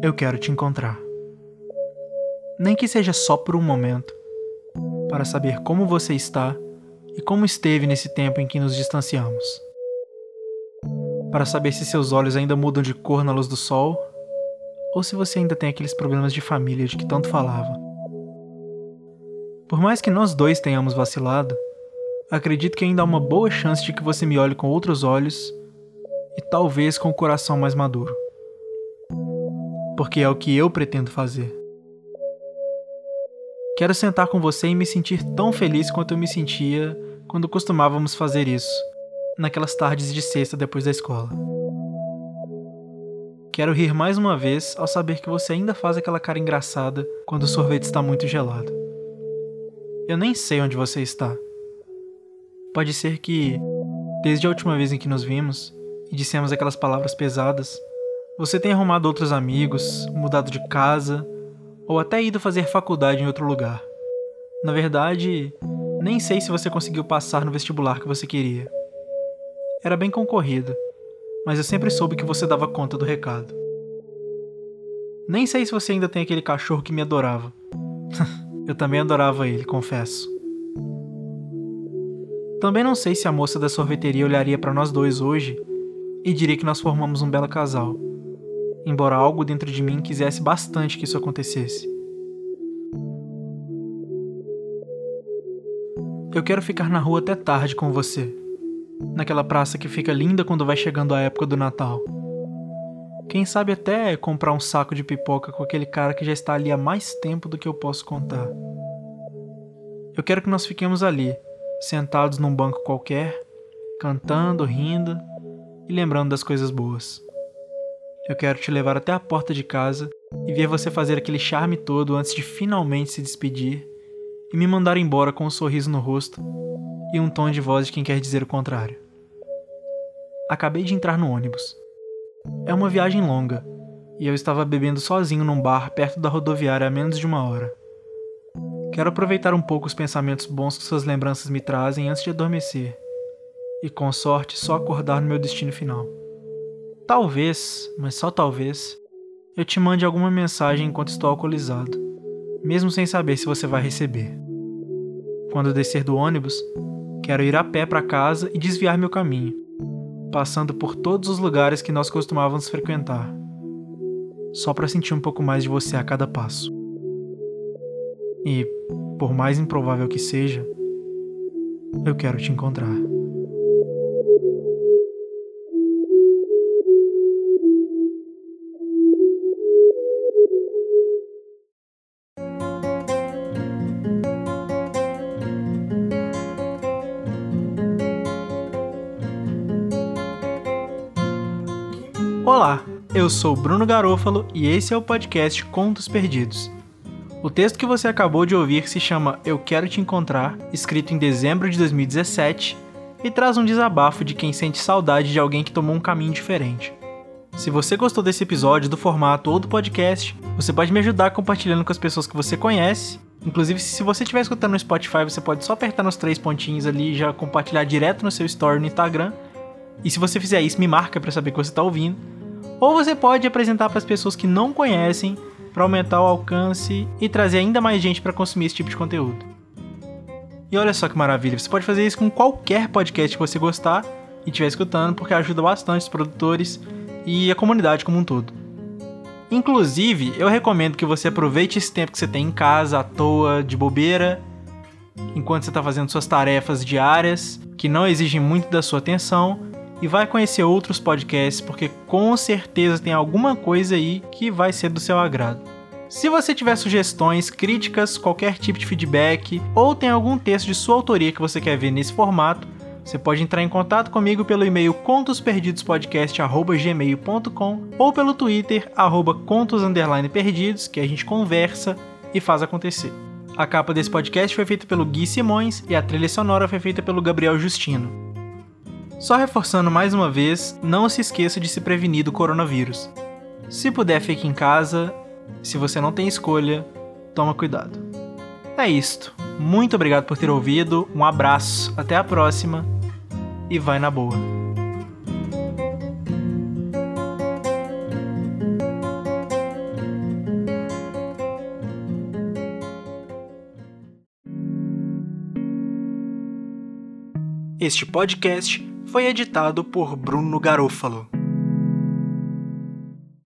Eu quero te encontrar. Nem que seja só por um momento, para saber como você está e como esteve nesse tempo em que nos distanciamos. Para saber se seus olhos ainda mudam de cor na luz do sol ou se você ainda tem aqueles problemas de família de que tanto falava. Por mais que nós dois tenhamos vacilado, acredito que ainda há uma boa chance de que você me olhe com outros olhos e talvez com o coração mais maduro. Porque é o que eu pretendo fazer. Quero sentar com você e me sentir tão feliz quanto eu me sentia quando costumávamos fazer isso, naquelas tardes de sexta depois da escola. Quero rir mais uma vez ao saber que você ainda faz aquela cara engraçada quando o sorvete está muito gelado. Eu nem sei onde você está. Pode ser que, desde a última vez em que nos vimos e dissemos aquelas palavras pesadas, você tenha arrumado outros amigos, mudado de casa ou até ido fazer faculdade em outro lugar. Na verdade, nem sei se você conseguiu passar no vestibular que você queria. Era bem concorrido mas eu sempre soube que você dava conta do recado. Nem sei se você ainda tem aquele cachorro que me adorava. eu também adorava ele, confesso. Também não sei se a moça da sorveteria olharia para nós dois hoje e diria que nós formamos um belo casal, embora algo dentro de mim quisesse bastante que isso acontecesse. Eu quero ficar na rua até tarde com você naquela praça que fica linda quando vai chegando a época do Natal. Quem sabe até comprar um saco de pipoca com aquele cara que já está ali há mais tempo do que eu posso contar. Eu quero que nós fiquemos ali, sentados num banco qualquer, cantando, rindo e lembrando das coisas boas. Eu quero te levar até a porta de casa e ver você fazer aquele charme todo antes de finalmente se despedir e me mandar embora com um sorriso no rosto e um tom de voz de quem quer dizer o contrário. Acabei de entrar no ônibus. É uma viagem longa, e eu estava bebendo sozinho num bar perto da rodoviária há menos de uma hora. Quero aproveitar um pouco os pensamentos bons que suas lembranças me trazem antes de adormecer, e com sorte só acordar no meu destino final. Talvez, mas só talvez, eu te mande alguma mensagem enquanto estou alcoolizado, mesmo sem saber se você vai receber. Quando descer do ônibus, Quero ir a pé para casa e desviar meu caminho, passando por todos os lugares que nós costumávamos frequentar, só para sentir um pouco mais de você a cada passo. E, por mais improvável que seja, eu quero te encontrar. Olá, eu sou Bruno Garofalo e esse é o podcast Contos Perdidos. O texto que você acabou de ouvir se chama Eu Quero Te Encontrar, escrito em dezembro de 2017, e traz um desabafo de quem sente saudade de alguém que tomou um caminho diferente. Se você gostou desse episódio, do formato ou do podcast, você pode me ajudar compartilhando com as pessoas que você conhece. Inclusive, se você estiver escutando no Spotify, você pode só apertar nos três pontinhos ali e já compartilhar direto no seu story no Instagram. E se você fizer isso, me marca para saber que você está ouvindo. Ou você pode apresentar para as pessoas que não conhecem para aumentar o alcance e trazer ainda mais gente para consumir esse tipo de conteúdo. E olha só que maravilha, você pode fazer isso com qualquer podcast que você gostar e estiver escutando, porque ajuda bastante os produtores e a comunidade como um todo. Inclusive, eu recomendo que você aproveite esse tempo que você tem em casa, à toa, de bobeira, enquanto você está fazendo suas tarefas diárias, que não exigem muito da sua atenção, e vai conhecer outros podcasts, porque com certeza tem alguma coisa aí que vai ser do seu agrado. Se você tiver sugestões, críticas, qualquer tipo de feedback ou tem algum texto de sua autoria que você quer ver nesse formato, você pode entrar em contato comigo pelo e-mail contosperdidospodcast@gmail.com ou pelo Twitter @contos_perdidos, que a gente conversa e faz acontecer. A capa desse podcast foi feita pelo Gui Simões e a trilha sonora foi feita pelo Gabriel Justino. Só reforçando mais uma vez, não se esqueça de se prevenir do coronavírus. Se puder, fique em casa se você não tem escolha, toma cuidado. É isto. Muito obrigado por ter ouvido. Um abraço. Até a próxima. E vai na boa. Este podcast foi editado por Bruno Garofalo.